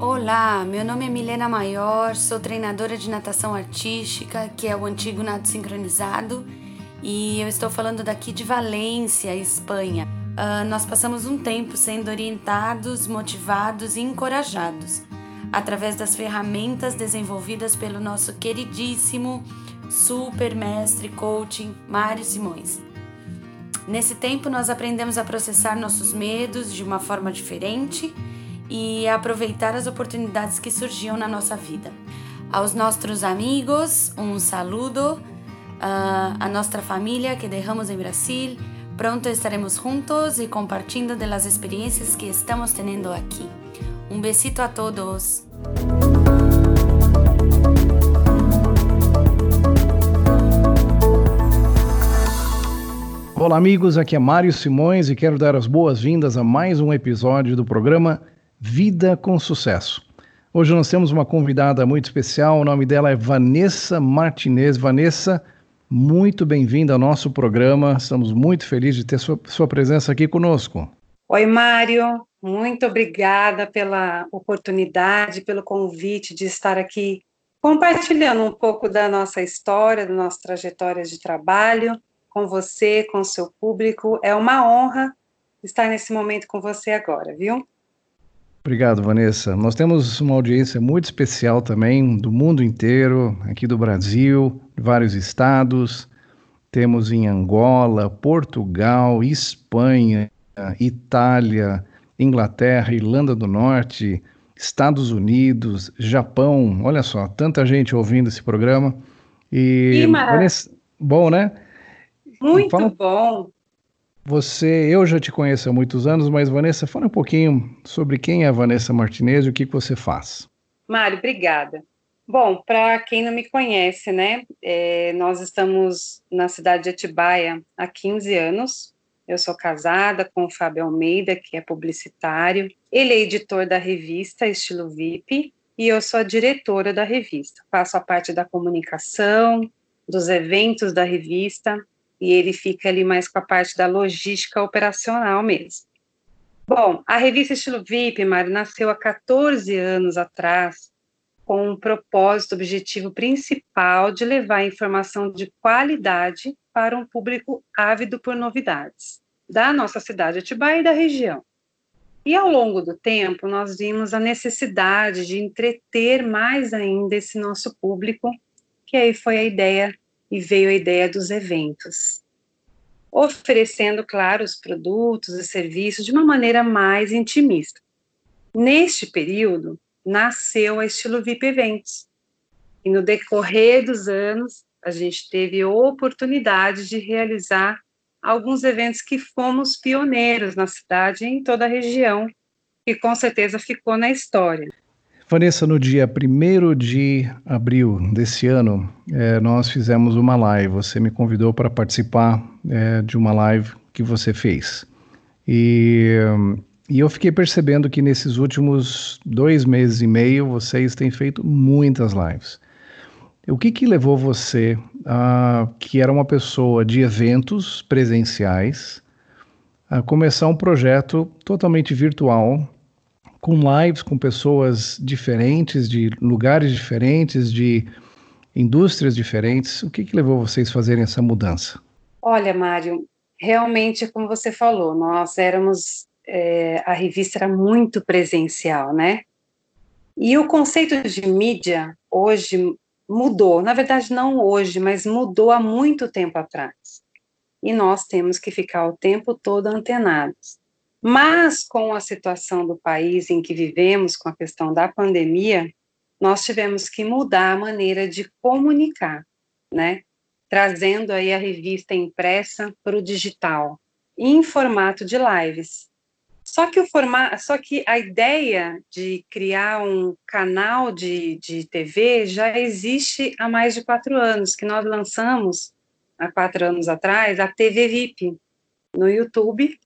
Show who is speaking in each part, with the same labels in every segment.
Speaker 1: Olá, meu nome é Milena Maior, sou treinadora de natação artística, que é o antigo nado sincronizado, e eu estou falando daqui de Valência, Espanha. Uh, nós passamos um tempo sendo orientados, motivados e encorajados através das ferramentas desenvolvidas pelo nosso queridíssimo super mestre coaching Mário Simões. Nesse tempo, nós aprendemos a processar nossos medos de uma forma diferente e aproveitar as oportunidades que surgiam na nossa vida. Aos nossos amigos, um saludo. Uh, a nossa família que deixamos em Brasil. Pronto estaremos juntos e compartilhando das experiências que estamos tendo aqui. Um besito a todos.
Speaker 2: Olá, amigos. Aqui é Mário Simões e quero dar as boas-vindas a mais um episódio do programa Vida com Sucesso. Hoje nós temos uma convidada muito especial, o nome dela é Vanessa Martinez. Vanessa, muito bem-vinda ao nosso programa, estamos muito felizes de ter sua, sua presença aqui conosco.
Speaker 3: Oi, Mário, muito obrigada pela oportunidade, pelo convite de estar aqui compartilhando um pouco da nossa história, da nossa trajetória de trabalho com você, com o seu público. É uma honra estar nesse momento com você agora, viu?
Speaker 2: Obrigado, Vanessa. Nós temos uma audiência muito especial também do mundo inteiro, aqui do Brasil, vários estados. Temos em Angola, Portugal, Espanha, Itália, Inglaterra, Irlanda do Norte, Estados Unidos, Japão. Olha só, tanta gente ouvindo esse programa. E, Vanessa, bom, né?
Speaker 3: Muito fala, bom.
Speaker 2: Você, eu já te conheço há muitos anos, mas Vanessa, fala um pouquinho sobre quem é a Vanessa Martinez e o que, que você faz.
Speaker 3: Mário, obrigada. Bom, para quem não me conhece, né, é, nós estamos na cidade de Atibaia há 15 anos. Eu sou casada com o Fábio Almeida, que é publicitário. Ele é editor da revista Estilo VIP e eu sou a diretora da revista. Faço a parte da comunicação, dos eventos da revista e ele fica ali mais com a parte da logística operacional mesmo. Bom, a revista Estilo VIP, Mário, nasceu há 14 anos atrás com um propósito objetivo principal de levar informação de qualidade para um público ávido por novidades da nossa cidade Atibaia e da região. E ao longo do tempo, nós vimos a necessidade de entreter mais ainda esse nosso público, que aí foi a ideia e veio a ideia dos eventos, oferecendo, claro, os produtos e serviços de uma maneira mais intimista. Neste período, nasceu a Estilo VIP Eventos, e no decorrer dos anos, a gente teve oportunidade de realizar alguns eventos que fomos pioneiros na cidade e em toda a região, que com certeza ficou na história.
Speaker 2: Vanessa, no dia 1 de abril desse ano, é, nós fizemos uma live. Você me convidou para participar é, de uma live que você fez. E, e eu fiquei percebendo que nesses últimos dois meses e meio vocês têm feito muitas lives. O que, que levou você, a, que era uma pessoa de eventos presenciais, a começar um projeto totalmente virtual com lives com pessoas diferentes, de lugares diferentes, de indústrias diferentes. O que, que levou vocês a fazerem essa mudança?
Speaker 3: Olha, Mário, realmente, como você falou, nós éramos. É, a revista era muito presencial, né? E o conceito de mídia hoje mudou. Na verdade, não hoje, mas mudou há muito tempo atrás. E nós temos que ficar o tempo todo antenados. Mas com a situação do país em que vivemos, com a questão da pandemia, nós tivemos que mudar a maneira de comunicar, né? Trazendo aí a revista impressa para o digital, em formato de lives. Só que o formato, só que a ideia de criar um canal de, de TV já existe há mais de quatro anos, que nós lançamos há quatro anos atrás a TV VIP no YouTube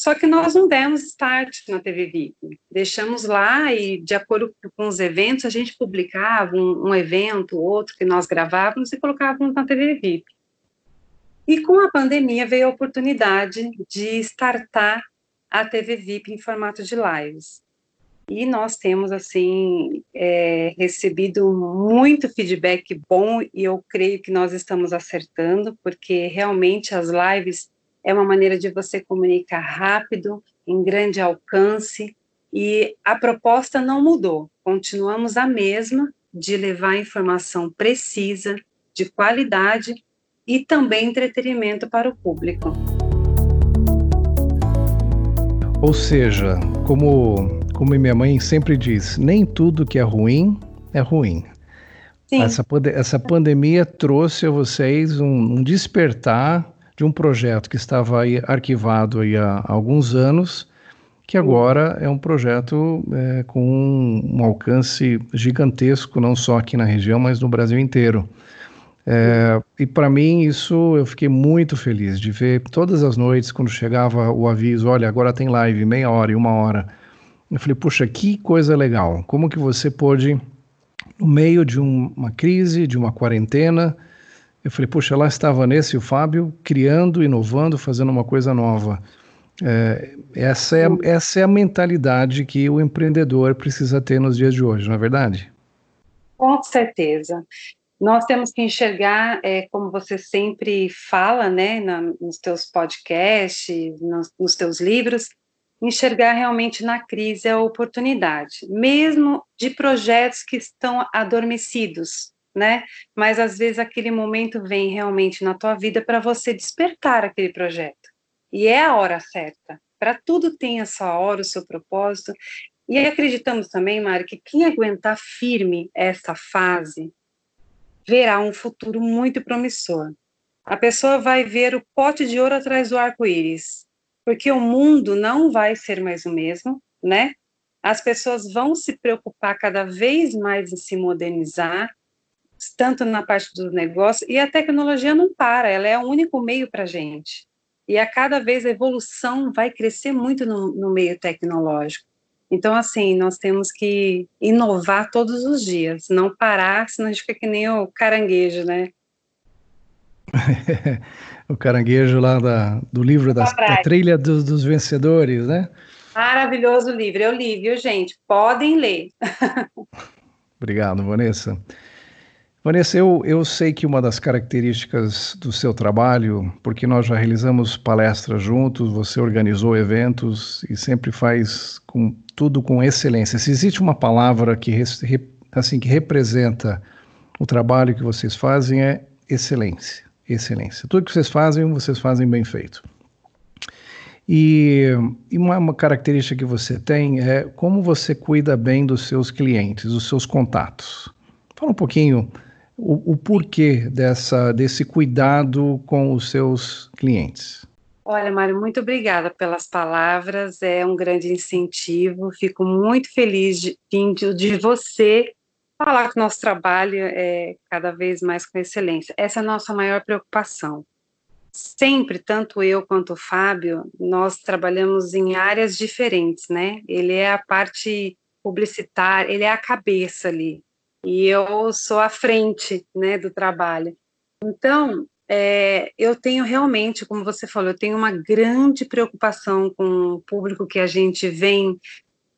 Speaker 3: só que nós não demos start na TV VIP. Deixamos lá e, de acordo com os eventos, a gente publicava um, um evento, outro que nós gravávamos e colocávamos na TV VIP. E com a pandemia veio a oportunidade de startar a TV VIP em formato de lives. e nós temos assim é, recebido muito feedback bom e eu creio que nós estamos acertando porque realmente as lives é uma maneira de você comunicar rápido, em grande alcance e a proposta não mudou. Continuamos a mesma de levar informação precisa, de qualidade e também entretenimento para o público.
Speaker 2: Ou seja, como como minha mãe sempre diz, nem tudo que é ruim é ruim. Essa, essa pandemia trouxe a vocês um, um, despertar de um projeto que estava aí arquivado aí há alguns anos, que agora é um projeto é, com um, um, alcance gigantesco, não só aqui na região, mas no Brasil inteiro. É, e para mim isso eu fiquei muito feliz de ver todas as noites quando chegava o aviso, olha agora tem live meia hora e uma hora eu falei, puxa, que coisa legal. Como que você pôde, no meio de um, uma crise, de uma quarentena, eu falei, puxa, lá estava nesse o Fábio, criando, inovando, fazendo uma coisa nova. É, essa, é, essa é a mentalidade que o empreendedor precisa ter nos dias de hoje, não é verdade?
Speaker 3: Com certeza. Nós temos que enxergar, é, como você sempre fala, né, na, nos teus podcasts, nos, nos teus livros, enxergar realmente na crise a oportunidade, mesmo de projetos que estão adormecidos, né? Mas às vezes aquele momento vem realmente na tua vida para você despertar aquele projeto. E é a hora certa. Para tudo tem a sua hora, o seu propósito. E acreditamos também, Mari, que quem aguentar firme essa fase verá um futuro muito promissor. A pessoa vai ver o pote de ouro atrás do arco-íris porque o mundo não vai ser mais o mesmo, né? As pessoas vão se preocupar cada vez mais em se modernizar, tanto na parte do negócio, e a tecnologia não para, ela é o único meio para a gente. E a cada vez a evolução vai crescer muito no, no meio tecnológico. Então, assim, nós temos que inovar todos os dias, não parar, senão a gente fica que nem o caranguejo, né?
Speaker 2: o caranguejo lá da, do livro da, da Trilha dos, dos Vencedores, né?
Speaker 3: Maravilhoso livro, eu li, viu, gente? Podem ler.
Speaker 2: Obrigado, Vanessa. Vanessa, eu, eu sei que uma das características do seu trabalho, porque nós já realizamos palestras juntos, você organizou eventos e sempre faz com, tudo com excelência. Se existe uma palavra que, assim, que representa o trabalho que vocês fazem, é excelência excelência. Tudo que vocês fazem, vocês fazem bem feito. E, e uma, uma, característica que você tem é como você cuida bem dos seus clientes, dos seus contatos. Fala um pouquinho o, o porquê dessa, desse cuidado com os seus clientes.
Speaker 3: Olha, Mário, muito obrigada pelas palavras, é um grande incentivo. Fico muito feliz de, de você falar que o nosso trabalho é cada vez mais com excelência. Essa é a nossa maior preocupação. Sempre, tanto eu quanto o Fábio, nós trabalhamos em áreas diferentes, né? Ele é a parte publicitária, ele é a cabeça ali, e eu sou a frente, né, do trabalho. Então, é, eu tenho realmente, como você falou, eu tenho uma grande preocupação com o público que a gente vem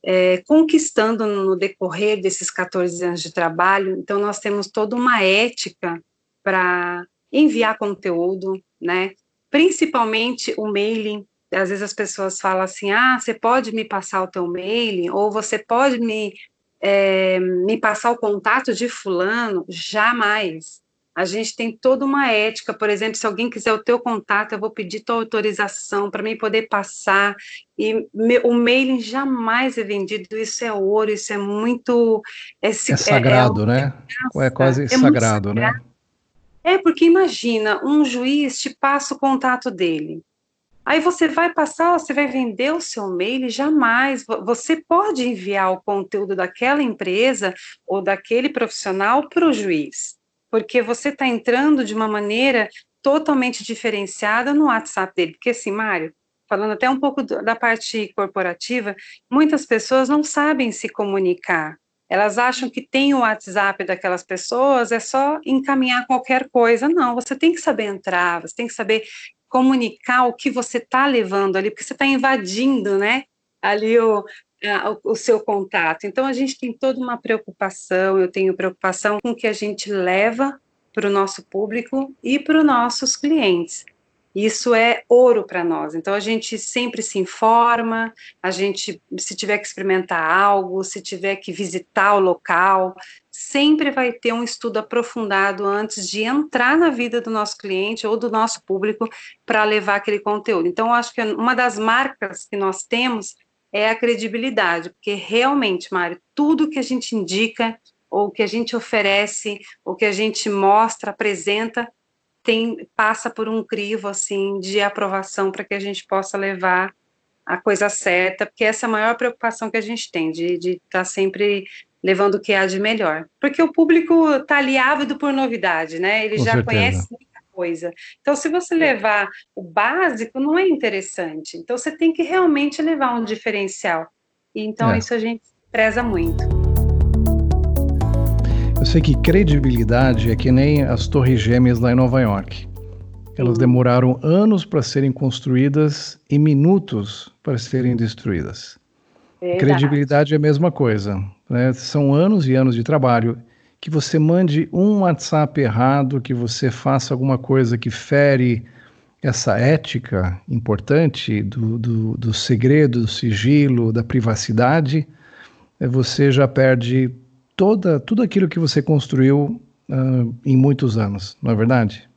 Speaker 3: é, conquistando no decorrer desses 14 anos de trabalho. Então, nós temos toda uma ética para enviar conteúdo, né? Principalmente o mailing. Às vezes as pessoas falam assim: ah, você pode me passar o teu mailing, ou você pode me, é, me passar o contato de fulano. Jamais. A gente tem toda uma ética, por exemplo, se alguém quiser o teu contato, eu vou pedir tua autorização para mim poder passar, e me, o mailing jamais é vendido, isso é ouro, isso é muito...
Speaker 2: É, é sagrado, é, é né? É quase é sagrado, né?
Speaker 3: É, porque imagina, um juiz te passa o contato dele, Aí você vai passar, você vai vender o seu mail? Jamais. Você pode enviar o conteúdo daquela empresa ou daquele profissional para o juiz porque você está entrando de uma maneira totalmente diferenciada no WhatsApp dele. Porque assim, Mário, falando até um pouco da parte corporativa, muitas pessoas não sabem se comunicar. Elas acham que tem o WhatsApp daquelas pessoas, é só encaminhar qualquer coisa. Não, você tem que saber entrar, você tem que saber comunicar o que você está levando ali, porque você está invadindo, né? Ali o, o, seu contato. Então, a gente tem toda uma preocupação, eu tenho preocupação com o que a gente leva para o nosso público e para os nossos clientes. Isso é ouro para nós. Então a gente sempre se informa, a gente se tiver que experimentar algo, se tiver que visitar o local, sempre vai ter um estudo aprofundado antes de entrar na vida do nosso cliente ou do nosso público para levar aquele conteúdo. Então acho que uma das marcas que nós temos é a credibilidade, porque realmente, Mário, tudo que a gente indica ou que a gente oferece, ou que a gente mostra, apresenta, tem passa por um crivo assim de aprovação para que a gente possa levar a coisa certa, porque essa é a maior preocupação que a gente tem, de estar tá sempre levando o que há de melhor. Porque o público está ali ávido por novidade, né? Ele Com já certeza. conhece muita coisa. Então, se você levar o básico, não é interessante. Então, você tem que realmente levar um diferencial. E, então, é. isso a gente preza muito.
Speaker 2: Eu sei que credibilidade é que nem as Torres Gêmeas lá em Nova York. Elas demoraram anos para serem construídas e minutos para serem destruídas. Verdade. Credibilidade é a mesma coisa. Né? São anos e anos de trabalho. Que você mande um WhatsApp errado, que você faça alguma coisa que fere essa ética importante do, do, do segredo, do sigilo, da privacidade, é, você já perde toda, tudo aquilo que você construiu uh, em muitos anos, não é verdade?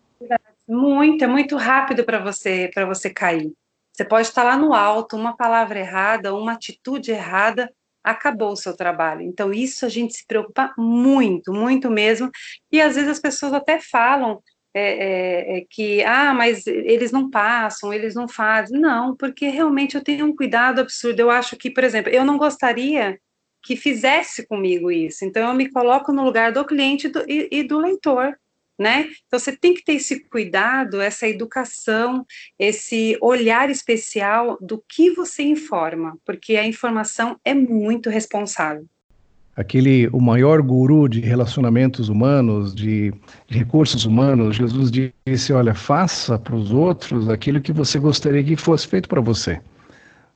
Speaker 3: Muito, é muito rápido para você para você cair. Você pode estar lá no alto, uma palavra errada, uma atitude errada, acabou o seu trabalho. Então, isso a gente se preocupa muito, muito mesmo. E às vezes as pessoas até falam é, é, é, que, ah, mas eles não passam, eles não fazem. Não, porque realmente eu tenho um cuidado absurdo. Eu acho que, por exemplo, eu não gostaria que fizesse comigo isso. Então, eu me coloco no lugar do cliente do, e, e do leitor. Né? Então você tem que ter esse cuidado, essa educação, esse olhar especial do que você informa, porque a informação é muito responsável.
Speaker 2: Aquele o maior guru de relacionamentos humanos, de, de recursos humanos, Jesus disse: olha, faça para os outros aquilo que você gostaria que fosse feito para você.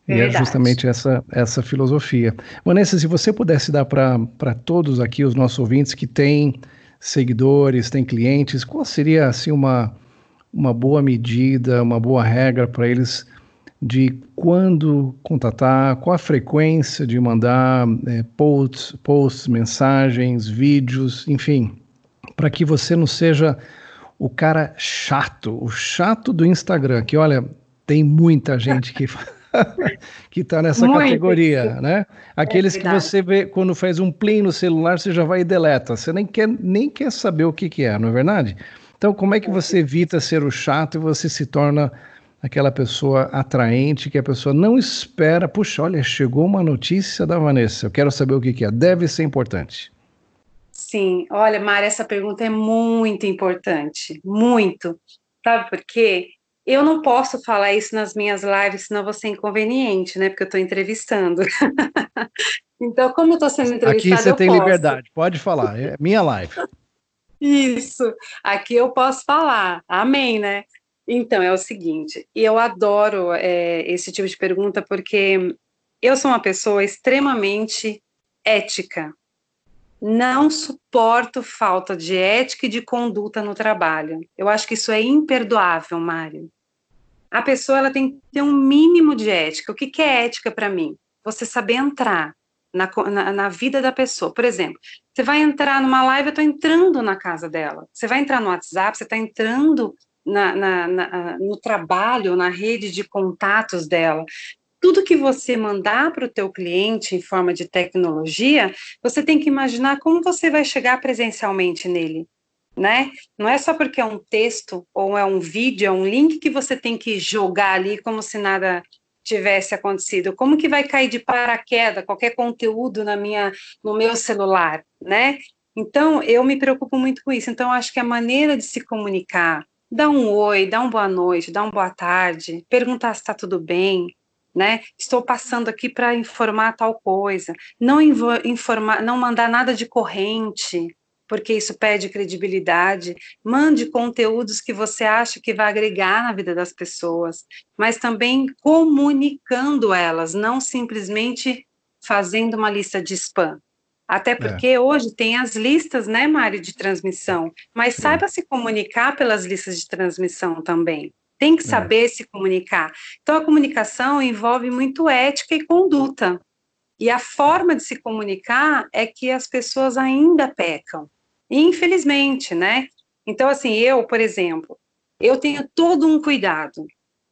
Speaker 2: E é justamente essa, essa filosofia. Vanessa, se você pudesse dar para todos aqui, os nossos ouvintes que têm seguidores, têm clientes, qual seria assim uma, uma boa medida, uma boa regra para eles de quando contatar, qual a frequência de mandar é, posts, posts, mensagens, vídeos, enfim, para que você não seja o cara chato, o chato do Instagram, que olha, tem muita gente que que está nessa Muito. categoria, né? Aqueles é que você vê quando faz um plim no celular, você já vai e deleta. Você nem quer, nem quer saber o que, que é, não é verdade? Então, como é que você evita ser o chato e você se torna aquela pessoa atraente que a pessoa não espera? Puxa, olha, chegou uma notícia da Vanessa, eu quero saber o que, que é. Deve ser importante.
Speaker 3: Sim, olha, Mari, essa pergunta é muito importante, muito. Sabe por quê? Eu não posso falar isso nas minhas lives, senão vou ser inconveniente, né? Porque eu estou entrevistando. então, como eu estou sendo entrevistada,
Speaker 2: Aqui você tem posso. liberdade, pode falar, é minha live.
Speaker 3: Isso, aqui eu posso falar, amém, né? Então, é o seguinte, eu adoro é, esse tipo de pergunta porque eu sou uma pessoa extremamente ética. Não suporto falta de ética e de conduta no trabalho. Eu acho que isso é imperdoável, Mário a pessoa ela tem que ter um mínimo de ética. O que, que é ética para mim? Você saber entrar na, na, na, vida da pessoa. Por exemplo, você vai entrar numa live, eu estou entrando na casa dela. Você vai entrar no WhatsApp, você está entrando na, na, no trabalho, na rede de contatos dela. Tudo que você mandar para o teu cliente em forma de tecnologia, você tem que imaginar como você vai chegar presencialmente nele né? Não é só porque é um texto ou é um vídeo, é um link que você tem que jogar ali como se nada tivesse acontecido. Como que vai cair de paraquedas qualquer conteúdo na minha no meu celular, né? Então, eu me preocupo muito com isso. Então, acho que a maneira de se comunicar, dar um oi, dar uma boa noite, dar uma boa tarde, perguntar se está tudo bem, né? Estou passando aqui para informar tal coisa. Não informar, não mandar nada de corrente, porque isso pede credibilidade. Mande conteúdos que você acha que vai agregar na vida das pessoas, mas também comunicando elas, não simplesmente fazendo uma lista de spam. Até é. porque é. hoje tem as listas, né, Mário, de transmissão, mas saiba se comunicar pelas listas de transmissão também. Tem que é. saber é. se comunicar. Então, a comunicação envolve muito ética e conduta. E a forma de se comunicar é que as pessoas ainda pecam. Infelizmente, né? Então, assim, eu, por exemplo, eu tenho todo um cuidado.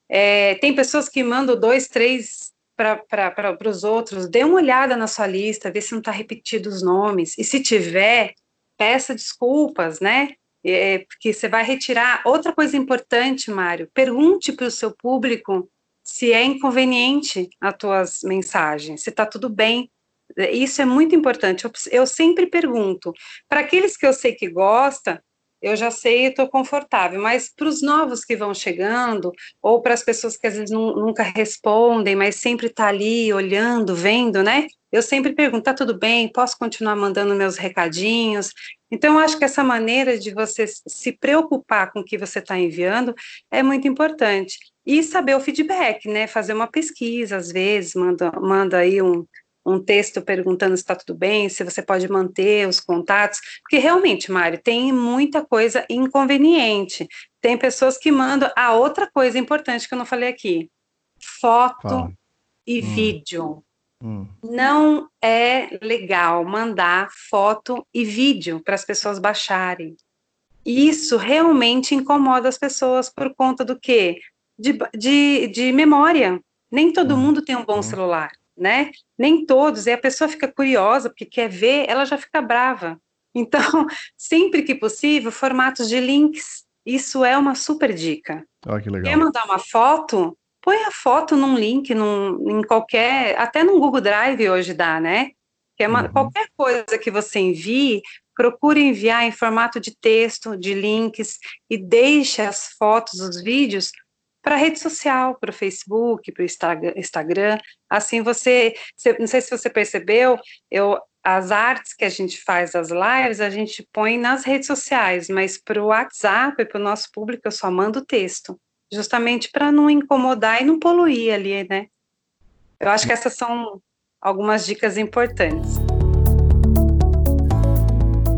Speaker 3: É, tem pessoas que mandam dois, três para os outros, dê uma olhada na sua lista, vê se não está repetido os nomes. E se tiver, peça desculpas, né? É, porque você vai retirar. Outra coisa importante, Mário, pergunte para o seu público se é inconveniente as tuas mensagens, se está tudo bem. Isso é muito importante. Eu, eu sempre pergunto. Para aqueles que eu sei que gosta, eu já sei e estou confortável, mas para os novos que vão chegando, ou para as pessoas que às vezes não, nunca respondem, mas sempre está ali olhando, vendo, né? Eu sempre pergunto: tá tudo bem? Posso continuar mandando meus recadinhos? Então, eu acho que essa maneira de você se preocupar com o que você está enviando é muito importante e saber o feedback, né? Fazer uma pesquisa, às vezes, manda, manda aí um, um texto perguntando se está tudo bem, se você pode manter os contatos, porque realmente, Mário, tem muita coisa inconveniente. Tem pessoas que mandam. A ah, outra coisa importante que eu não falei aqui: foto e hum. vídeo. Hum. Não é legal mandar foto e vídeo para as pessoas baixarem. Isso realmente incomoda as pessoas por conta do quê? de, de, de memória. Nem todo uhum. mundo tem um bom uhum. celular, né? Nem todos. E a pessoa fica curiosa, porque quer ver, ela já fica brava. Então, sempre que possível, formatos de links. Isso é uma super dica.
Speaker 2: Oh, que legal.
Speaker 3: Quer mandar uma foto? Põe a foto num link, num, em qualquer. Até no Google Drive hoje dá, né? Quer uma, uhum. Qualquer coisa que você envie, procure enviar em formato de texto, de links, e deixe as fotos, os vídeos para a rede social, para o Facebook, para o Instagram. Assim você, não sei se você percebeu, eu as artes que a gente faz as lives, a gente põe nas redes sociais, mas para o WhatsApp, para o nosso público, eu só mando texto, justamente para não incomodar e não poluir ali, né? Eu acho que essas são algumas dicas importantes.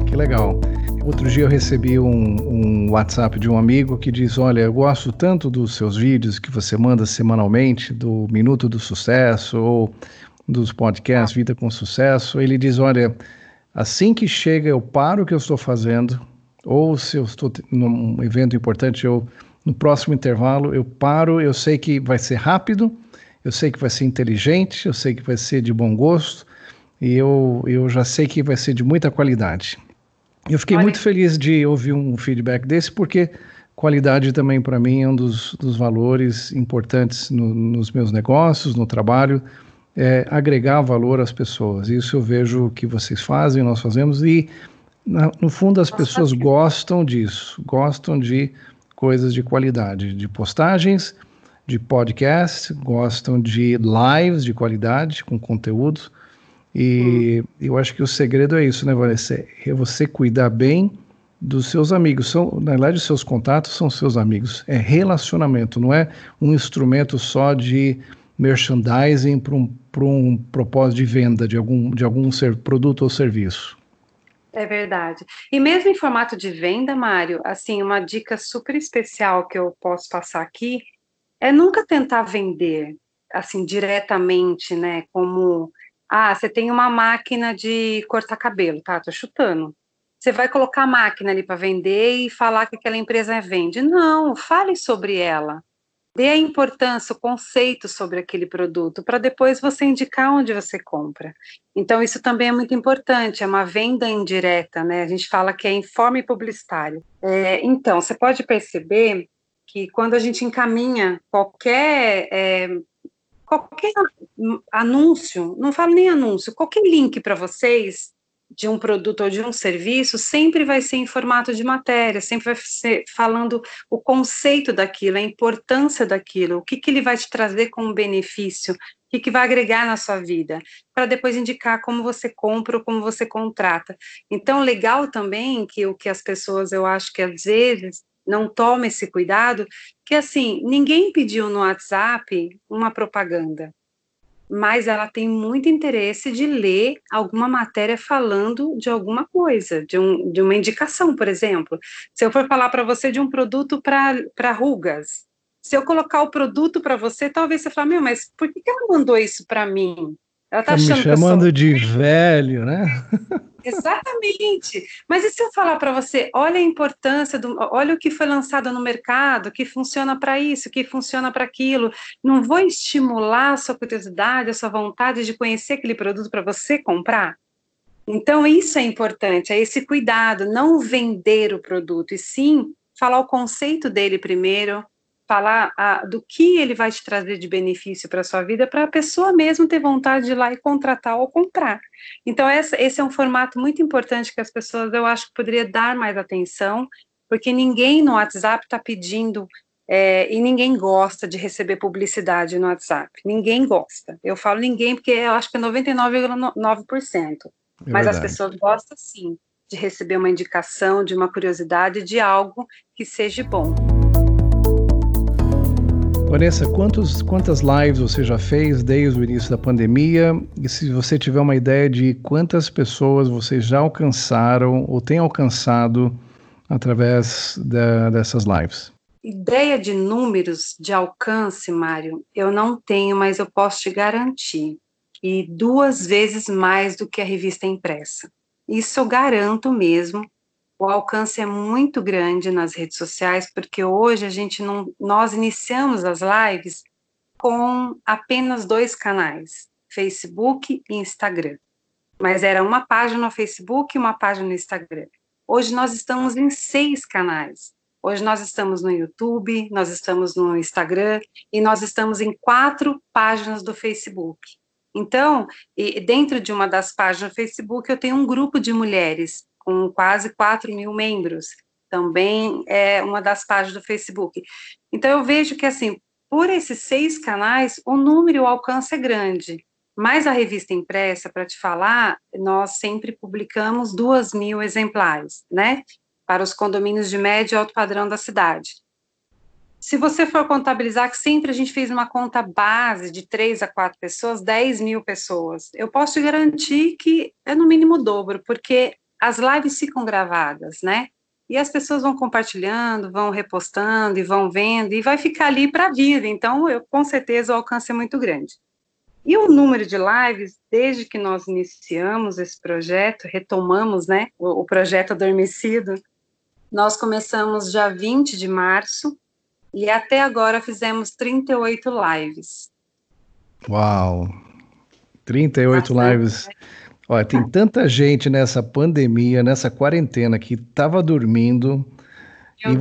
Speaker 2: Que legal. Outro dia eu recebi um, um, WhatsApp de um amigo que diz: Olha, eu gosto tanto dos seus vídeos que você manda semanalmente, do Minuto do Sucesso ou dos podcasts Vida com Sucesso. Ele diz: Olha, assim que chega, eu paro o que eu estou fazendo, ou se eu estou num evento importante, eu no próximo intervalo eu paro, eu sei que vai ser rápido, eu sei que vai ser inteligente, eu sei que vai ser de bom gosto e eu, eu já sei que vai ser de muita qualidade. Eu fiquei Olha. muito feliz de ouvir um feedback desse, porque qualidade também para mim é um dos, dos valores importantes no, nos meus negócios, no trabalho, é agregar valor às pessoas. Isso eu vejo que vocês fazem, nós fazemos, e na, no fundo as pessoas gostam disso, gostam de coisas de qualidade, de postagens, de podcast, gostam de lives de qualidade, com conteúdo. E hum. eu acho que o segredo é isso, né, Vanessa? É você cuidar bem dos seus amigos. São, na verdade, os seus contatos são seus amigos. É relacionamento, não é um instrumento só de merchandising para um, um propósito de venda de algum, de algum ser, produto ou serviço.
Speaker 3: É verdade. E mesmo em formato de venda, Mário, assim, uma dica super especial que eu posso passar aqui é nunca tentar vender assim diretamente, né, como ah, você tem uma máquina de cortar cabelo, tá? Tô chutando. Você vai colocar a máquina ali para vender e falar que aquela empresa vende. Não, fale sobre ela. Dê a importância, o conceito sobre aquele produto, para depois você indicar onde você compra. Então, isso também é muito importante, é uma venda indireta, né? A gente fala que é informe publicitário. É, então, você pode perceber que quando a gente encaminha qualquer é, qualquer anúncio, não falo nem anúncio, qualquer link para vocês de um produto ou de um serviço sempre vai ser em formato de matéria, sempre vai ser falando o conceito daquilo, a importância daquilo, o que, que ele vai te trazer como benefício, o que, que vai agregar na sua vida, para depois indicar como você compra ou como você contrata. Então, legal também que o que as pessoas, eu acho que às vezes não toma esse cuidado, que assim, ninguém pediu no WhatsApp uma propaganda. mas ela tem muito interesse de ler alguma matéria falando de alguma coisa, de, um, de uma indicação, por exemplo. Se eu for falar para você de um produto para rugas, se eu colocar o produto para você, talvez você fale, meu, mas por que, ela mandou isso para mim?
Speaker 2: Ela tá, tá me chamando sou... de velho, né?
Speaker 3: Exatamente. Mas e se eu falar para você, olha a importância do, olha o que foi lançado no mercado, que funciona para isso, que funciona para aquilo. Não vou estimular a sua curiosidade, a sua vontade de conhecer aquele produto para você comprar? Então isso é importante, é esse cuidado, não vender o produto, e sim falar o conceito dele primeiro, falar a, do que ele vai te trazer de benefício para a sua vida, para a pessoa mesmo ter vontade de ir lá e contratar ou comprar. Então, essa, esse é um formato muito importante que as pessoas, eu acho que poderia dar mais atenção, porque ninguém no WhatsApp está pedindo é, e ninguém gosta de receber publicidade no WhatsApp. Ninguém gosta. Eu falo ninguém porque eu acho que é 99,9%. É mas as pessoas gostam sim de receber uma indicação, de uma curiosidade, de algo que seja bom.
Speaker 2: Vanessa, quantos, quantas lives você já fez desde o início da pandemia? E se você tiver uma ideia de quantas pessoas vocês já alcançaram ou têm alcançado através da, dessas lives?
Speaker 3: Ideia de números de alcance, Mário, eu não tenho, mas eu posso te garantir que duas vezes mais do que a revista impressa. Isso eu garanto mesmo, o alcance é muito grande nas redes sociais, porque hoje a gente não, nós iniciamos as lives com apenas dois canais, Facebook e Instagram. Mas era uma página no Facebook e uma página no Instagram. Hoje nós estamos em seis canais. Hoje nós estamos no YouTube, nós estamos no Instagram e nós estamos em quatro páginas do Facebook. Então, dentro de uma das páginas do Facebook, eu tenho um grupo de mulheres com quase 4 mil membros. Também é uma das páginas do Facebook. Então, eu vejo que, assim, por esses seis canais, o número e o alcance é grande. Mas a revista impressa, para te falar, nós sempre publicamos duas mil exemplares, né? Para os condomínios de médio e alto padrão da cidade. Se você for contabilizar, que sempre a gente fez uma conta base de três a quatro pessoas, 10 mil pessoas, eu posso te garantir que é no mínimo o dobro, porque as lives ficam gravadas, né? E as pessoas vão compartilhando, vão repostando e vão vendo, e vai ficar ali para a vida. Então, eu, com certeza, o alcance é muito grande. E o número de lives, desde que nós iniciamos esse projeto, retomamos né, o, o projeto Adormecido, nós começamos dia 20 de março e até agora fizemos 38 lives.
Speaker 2: Uau! 38 Bastante, lives. Né? Olha, tem tanta gente nessa pandemia, nessa quarentena que estava dormindo.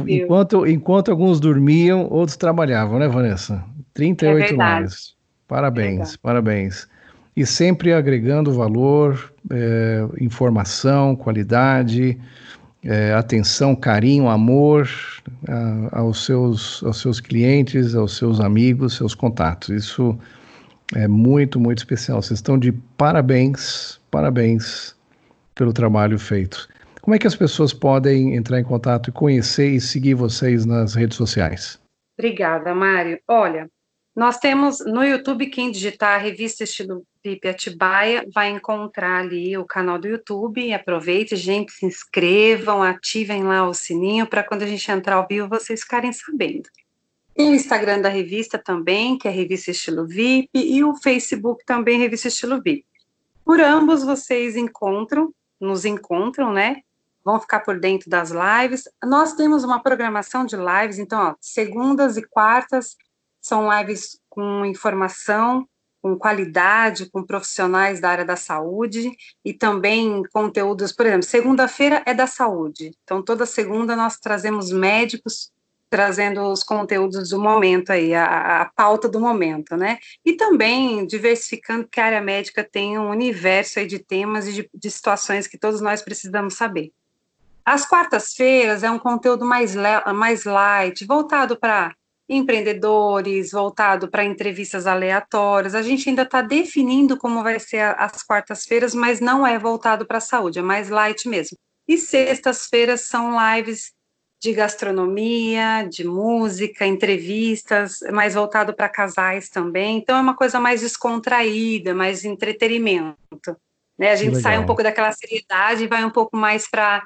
Speaker 2: E, enquanto, enquanto alguns dormiam, outros trabalhavam, né, Vanessa? 38 é lives. Parabéns, é parabéns. E sempre agregando valor, é, informação, qualidade, é, atenção, carinho, amor a, aos, seus, aos seus clientes, aos seus amigos, seus contatos. Isso é muito, muito especial. Vocês estão de parabéns Parabéns pelo trabalho feito. Como é que as pessoas podem entrar em contato e conhecer e seguir vocês nas redes sociais?
Speaker 3: Obrigada, Mário. Olha, nós temos no YouTube, quem digitar a revista Estilo VIP Atibaia vai encontrar ali o canal do YouTube. Aproveite, gente, se inscrevam, ativem lá o sininho para quando a gente entrar ao vivo vocês ficarem sabendo. o Instagram da revista também, que é Revista Estilo VIP, e o Facebook também, Revista Estilo VIP. Por ambos vocês encontram, nos encontram, né? Vão ficar por dentro das lives. Nós temos uma programação de lives, então, ó, segundas e quartas são lives com informação, com qualidade, com profissionais da área da saúde e também conteúdos, por exemplo, segunda-feira é da saúde. Então, toda segunda nós trazemos médicos trazendo os conteúdos do momento aí, a, a, pauta do momento, né? E também diversificando que a área médica tem um universo aí de temas e de, de situações que todos nós precisamos saber. As quartas-feiras é um conteúdo mais, mais light, voltado para empreendedores, voltado para entrevistas aleatórias. A gente ainda está definindo como vai ser as quartas-feiras, mas não é voltado para a saúde, é mais light mesmo. E sextas-feiras são lives de gastronomia, de música, entrevistas, mais voltado para casais também. Então é uma coisa mais descontraída, mais entretenimento. Né? A gente sai um pouco daquela seriedade e vai um pouco mais para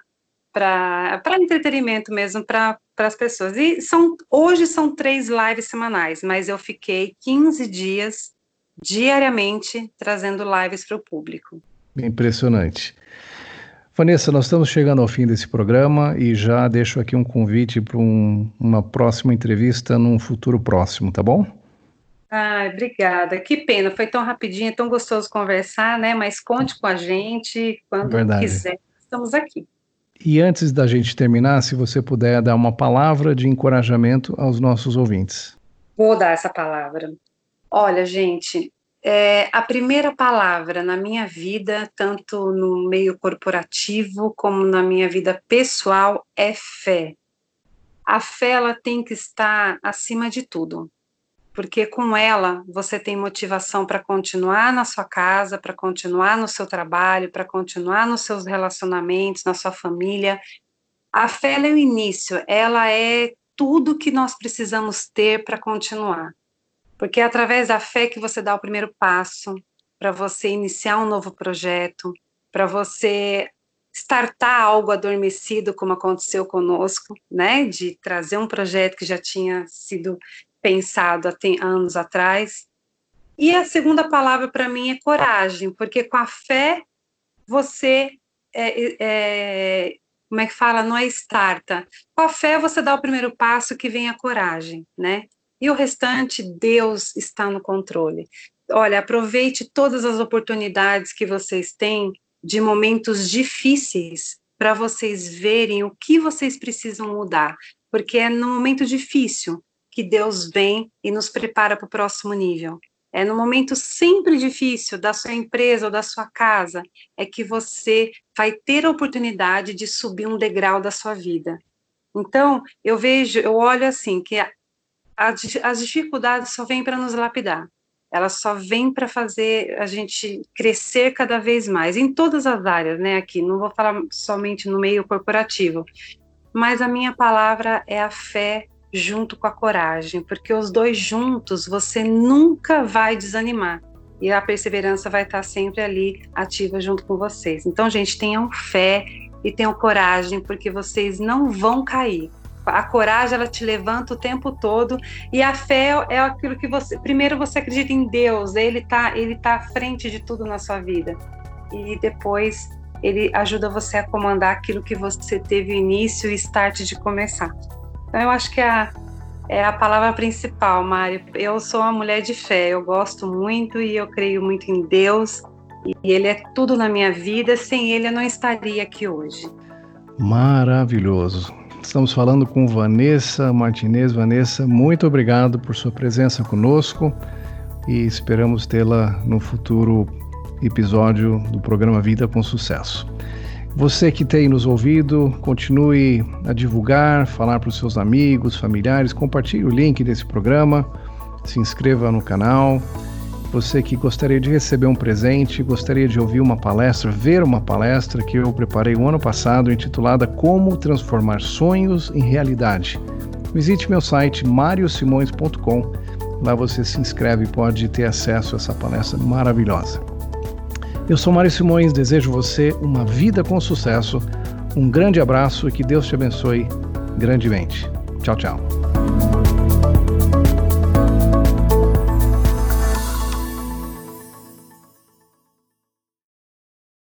Speaker 3: para entretenimento mesmo para as pessoas. E são hoje são três lives semanais, mas eu fiquei 15 dias diariamente trazendo lives para o público.
Speaker 2: Impressionante. Vanessa, nós estamos chegando ao fim desse programa e já deixo aqui um convite para um, uma próxima entrevista num futuro próximo, tá bom?
Speaker 3: Ai, obrigada. Que pena, foi tão rapidinho, é tão gostoso conversar, né? Mas conte com a gente quando Verdade. quiser. Estamos aqui.
Speaker 2: E antes da gente terminar, se você puder dar uma palavra de encorajamento aos nossos ouvintes.
Speaker 3: Vou dar essa palavra. Olha, gente, é, a primeira palavra na minha vida, tanto no meio corporativo como na minha vida pessoal, é fé. A fé ela tem que estar acima de tudo, porque com ela você tem motivação para continuar na sua casa, para continuar no seu trabalho, para continuar nos seus relacionamentos, na sua família. A fé é o início, ela é tudo que nós precisamos ter para continuar. Porque é através da fé que você dá o primeiro passo para você iniciar um novo projeto, para você startar algo adormecido, como aconteceu conosco, né? De trazer um projeto que já tinha sido pensado há anos atrás. E a segunda palavra para mim é coragem, porque com a fé você é, é, como é que fala? Não é starta. Com a fé você dá o primeiro passo que vem a coragem, né? E o restante, Deus está no controle. Olha, aproveite todas as oportunidades que vocês têm de momentos difíceis para vocês verem o que vocês precisam mudar, porque é no momento difícil que Deus vem e nos prepara para o próximo nível. É no momento sempre difícil da sua empresa ou da sua casa é que você vai ter a oportunidade de subir um degrau da sua vida. Então, eu vejo, eu olho assim, que as dificuldades só vêm para nos lapidar. Elas só vêm para fazer a gente crescer cada vez mais, em todas as áreas, né? Aqui, não vou falar somente no meio corporativo, mas a minha palavra é a fé junto com a coragem, porque os dois juntos você nunca vai desanimar e a perseverança vai estar sempre ali ativa junto com vocês. Então, gente, tenham fé e tenham coragem, porque vocês não vão cair a coragem ela te levanta o tempo todo. E a fé é aquilo que você primeiro você acredita em Deus ele tá ele tá à frente de tudo na sua vida. E depois ele ajuda você a comandar aquilo que você teve início e start de começar. Então eu acho que é a, é a palavra principal Mário eu sou uma mulher de fé eu gosto muito e eu creio muito em Deus. E ele é tudo na minha vida sem ele eu não estaria aqui hoje.
Speaker 2: Maravilhoso Estamos falando com Vanessa Martinez. Vanessa, muito obrigado por sua presença conosco e esperamos tê-la no futuro episódio do programa Vida com Sucesso. Você que tem nos ouvido, continue a divulgar, falar para os seus amigos, familiares, compartilhe o link desse programa, se inscreva no canal você que gostaria de receber um presente, gostaria de ouvir uma palestra, ver uma palestra que eu preparei o ano passado intitulada Como Transformar Sonhos em Realidade. Visite meu site mariosimões.com. Lá você se inscreve e pode ter acesso a essa palestra maravilhosa. Eu sou Mário Simões, desejo você uma vida com sucesso. Um grande abraço e que Deus te abençoe grandemente. Tchau, tchau.